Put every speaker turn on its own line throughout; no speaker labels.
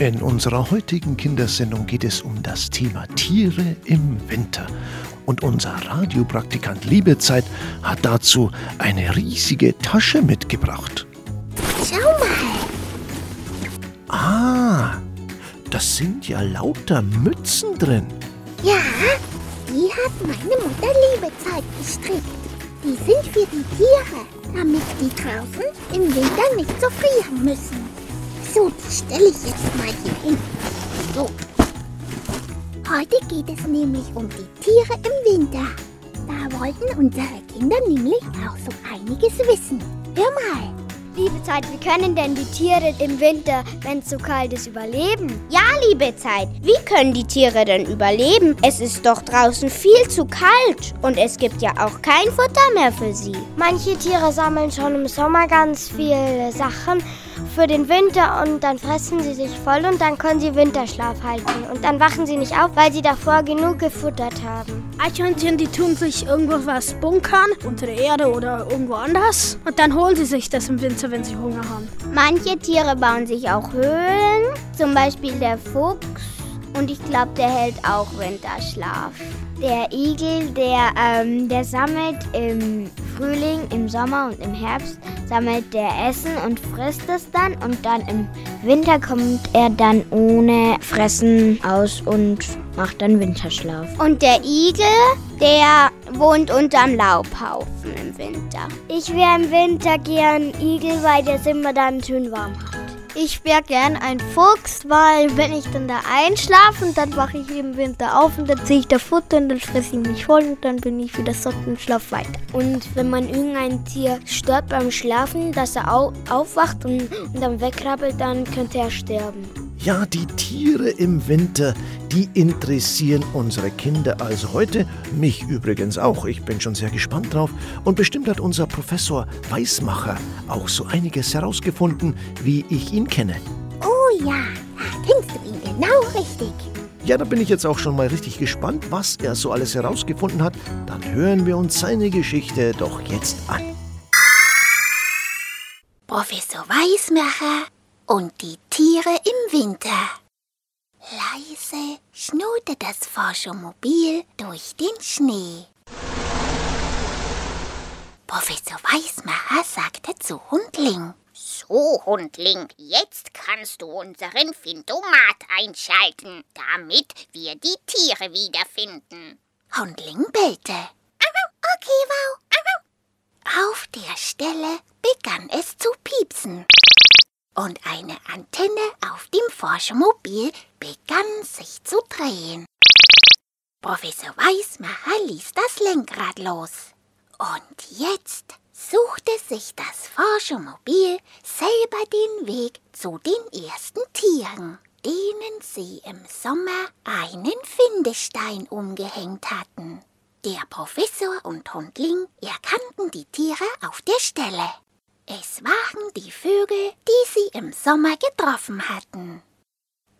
In unserer heutigen Kindersendung geht es um das Thema Tiere im Winter. Und unser Radiopraktikant Liebezeit hat dazu eine riesige Tasche mitgebracht.
Schau mal.
Ah, das sind ja lauter Mützen drin.
Ja, die hat meine Mutter Liebezeit gestrickt. Die sind für die Tiere, damit die draußen im Winter nicht so frieren müssen. So, die stelle ich jetzt mal hier hin. So. Heute geht es nämlich um die Tiere im Winter. Da wollten unsere Kinder nämlich auch so einiges wissen. Hör mal.
Liebe Zeit, wie können denn die Tiere im Winter, wenn es so kalt ist, überleben?
Ja, liebe Zeit, wie können die Tiere denn überleben? Es ist doch draußen viel zu kalt und es gibt ja auch kein Futter mehr für sie.
Manche Tiere sammeln schon im Sommer ganz viele Sachen für den Winter und dann fressen sie sich voll und dann können sie Winterschlaf halten. Und dann wachen sie nicht auf, weil sie davor genug gefuttert haben.
Eichhörnchen, die tun sich irgendwo was bunkern, unter der Erde oder irgendwo anders. Und dann holen sie sich das im Winter, wenn sie Hunger haben.
Manche Tiere bauen sich auch Höhlen, zum Beispiel der Fuchs. Und ich glaube, der hält auch Winterschlaf.
Der Igel, der, ähm, der sammelt im Frühling, im Sommer und im Herbst, sammelt der Essen und frisst es dann. Und dann im Winter kommt er dann ohne Fressen aus und macht dann Winterschlaf.
Und der Igel, der wohnt unterm Laubhaufen im Winter.
Ich wäre im Winter gern Igel, weil der es immer dann schön warm hat. Ich wäre gern ein Fuchs, weil wenn ich dann da einschlafe und dann wache ich im Winter auf und dann ziehe ich da Futter und dann fresse ich mich voll und dann bin ich wieder satt und schlaf weiter. Und wenn man irgendein Tier stört beim Schlafen, dass er au aufwacht und, und dann wegkrabbelt, dann könnte er sterben.
Ja, die Tiere im Winter, die interessieren unsere Kinder also heute, mich übrigens auch. Ich bin schon sehr gespannt drauf. Und bestimmt hat unser Professor Weismacher auch so einiges herausgefunden, wie ich ihn kenne.
Oh ja, kennst du ihn genau richtig.
Ja, da bin ich jetzt auch schon mal richtig gespannt, was er so alles herausgefunden hat. Dann hören wir uns seine Geschichte doch jetzt an.
Professor Weismacher und die Tiere im Winter. Leise schnurrte das Forschermobil durch den Schnee. Professor Weismacher sagte zu Hundling.
So, Hundling, jetzt kannst du unseren Findomat einschalten, damit wir die Tiere wiederfinden.
Hundling bellte. Okay, wow. Auf der Stelle begann es zu piepsen und eine Antenne auf dem Forschmobil begann sich zu drehen. Professor Weismacher ließ das Lenkrad los. Und jetzt suchte sich das Forschmobil selber den Weg zu den ersten Tieren, denen sie im Sommer einen Findestein umgehängt hatten. Der Professor und Hundling erkannten die Tiere auf der Stelle. Es waren die Vögel, die sie im Sommer getroffen hatten.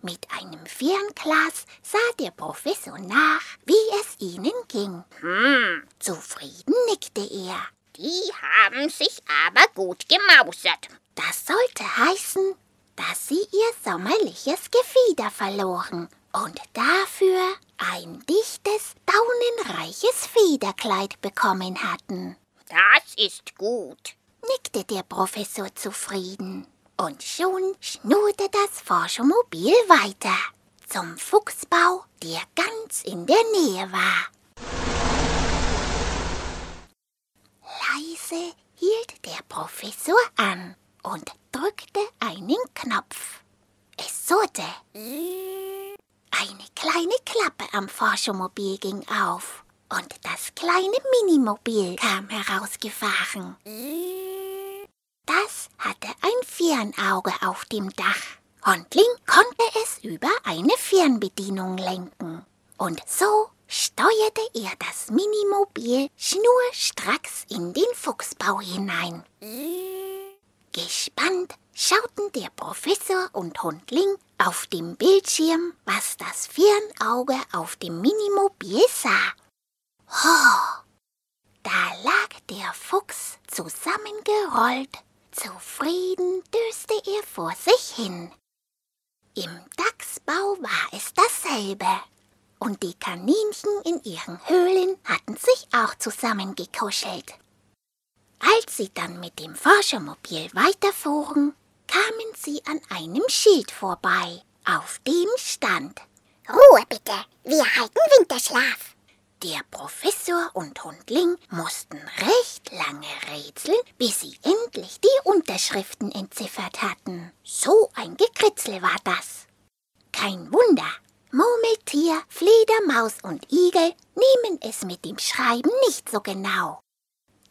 Mit einem Fernglas sah der Professor nach, wie es ihnen ging.
Hm,
Zufrieden nickte er.
die haben sich aber gut gemausert.
Das sollte heißen, dass sie ihr sommerliches Gefieder verloren und dafür ein dichtes, daunenreiches Federkleid bekommen hatten.
Das ist gut.
Nickte der Professor zufrieden. Und schon schnurrte das Forschmobil weiter zum Fuchsbau, der ganz in der Nähe war. Leise hielt der Professor an und drückte einen Knopf. Es surrte. Eine kleine Klappe am Forschmobil ging auf und das kleine Minimobil kam herausgefahren. Das hatte ein Fernauge auf dem Dach. Hundling konnte es über eine Fernbedienung lenken. Und so steuerte er das Minimobil schnurstracks in den Fuchsbau hinein. Gespannt schauten der Professor und Hundling auf dem Bildschirm, was das Fernauge auf dem Minimobil sah. Oh, da lag der Fuchs zusammengerollt. Zufrieden döste er vor sich hin. Im Dachsbau war es dasselbe. Und die Kaninchen in ihren Höhlen hatten sich auch zusammengekuschelt. Als sie dann mit dem Forschermobil weiterfuhren, kamen sie an einem Schild vorbei, auf dem stand
Ruhe bitte, wir halten Winterschlaf.
Der Professor und Hundling mussten recht lange rätseln, bis sie endlich die Unterschriften entziffert hatten. So ein Gekritzel war das. Kein Wunder. Murmeltier, Fledermaus und Igel nehmen es mit dem Schreiben nicht so genau.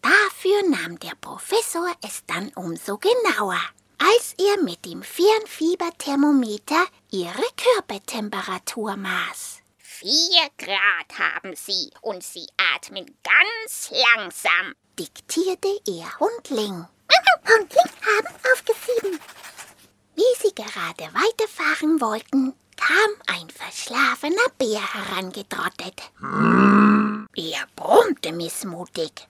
Dafür nahm der Professor es dann umso genauer, als er mit dem Fernfieberthermometer ihre Körpertemperatur maß.
Vier Grad haben Sie und Sie atmen ganz langsam,
diktierte er Hundling. Hundling haben aufgesieben. Wie sie gerade weiterfahren wollten, kam ein verschlafener Bär herangetrottet. Er brummte missmutig.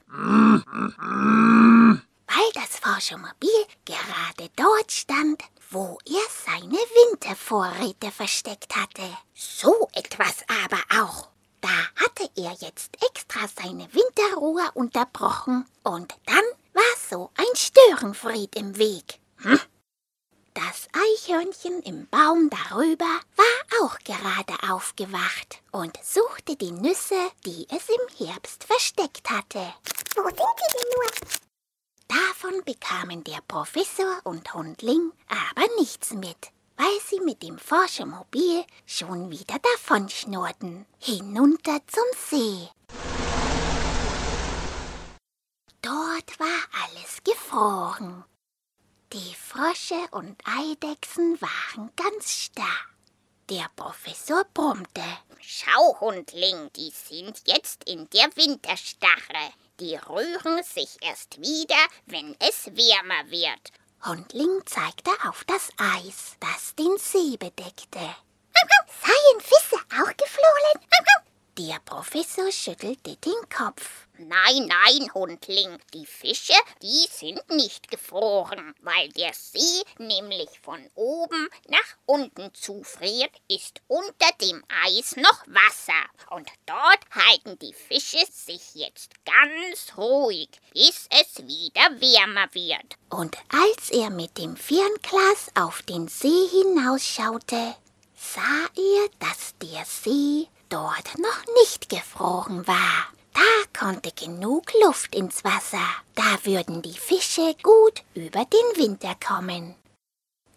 Weil das Forschermobil gerade dort stand, wo er seine Wintervorräte versteckt hatte. So etwas aber auch. Da hatte er jetzt extra seine Winterruhe unterbrochen und dann Störenfried im Weg. Hm? Das Eichhörnchen im Baum darüber war auch gerade aufgewacht und suchte die Nüsse, die es im Herbst versteckt hatte.
Wo sind sie denn nur?
Davon bekamen der Professor und Hundling aber nichts mit, weil sie mit dem Forschermobil schon wieder davonschnurrten, hinunter zum See. Dort war alles gefroren. Die Frösche und Eidechsen waren ganz starr. Der Professor brummte.
Schau, Hundling, die sind jetzt in der Winterstarre. Die rühren sich erst wieder, wenn es wärmer wird.
Hundling zeigte auf das Eis, das den See bedeckte. Seien Fische auch geflohen? Der Professor schüttelte den Kopf.
Nein, nein, Hundling, die Fische, die sind nicht gefroren, weil der See nämlich von oben nach unten zufriert, ist unter dem Eis noch Wasser. Und dort halten die Fische sich jetzt ganz ruhig, bis es wieder wärmer wird.
Und als er mit dem Fernglas auf den See hinausschaute, sah er, dass der See dort noch nicht gefroren war. Da konnte genug Luft ins Wasser. Da würden die Fische gut über den Winter kommen.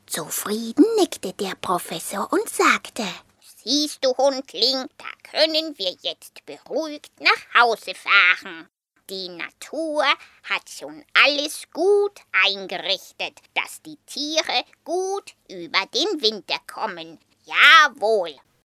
Zufrieden nickte der Professor und sagte,
Siehst du, Hundling, da können wir jetzt beruhigt nach Hause fahren. Die Natur hat schon alles gut eingerichtet, dass die Tiere gut über den Winter kommen. Jawohl.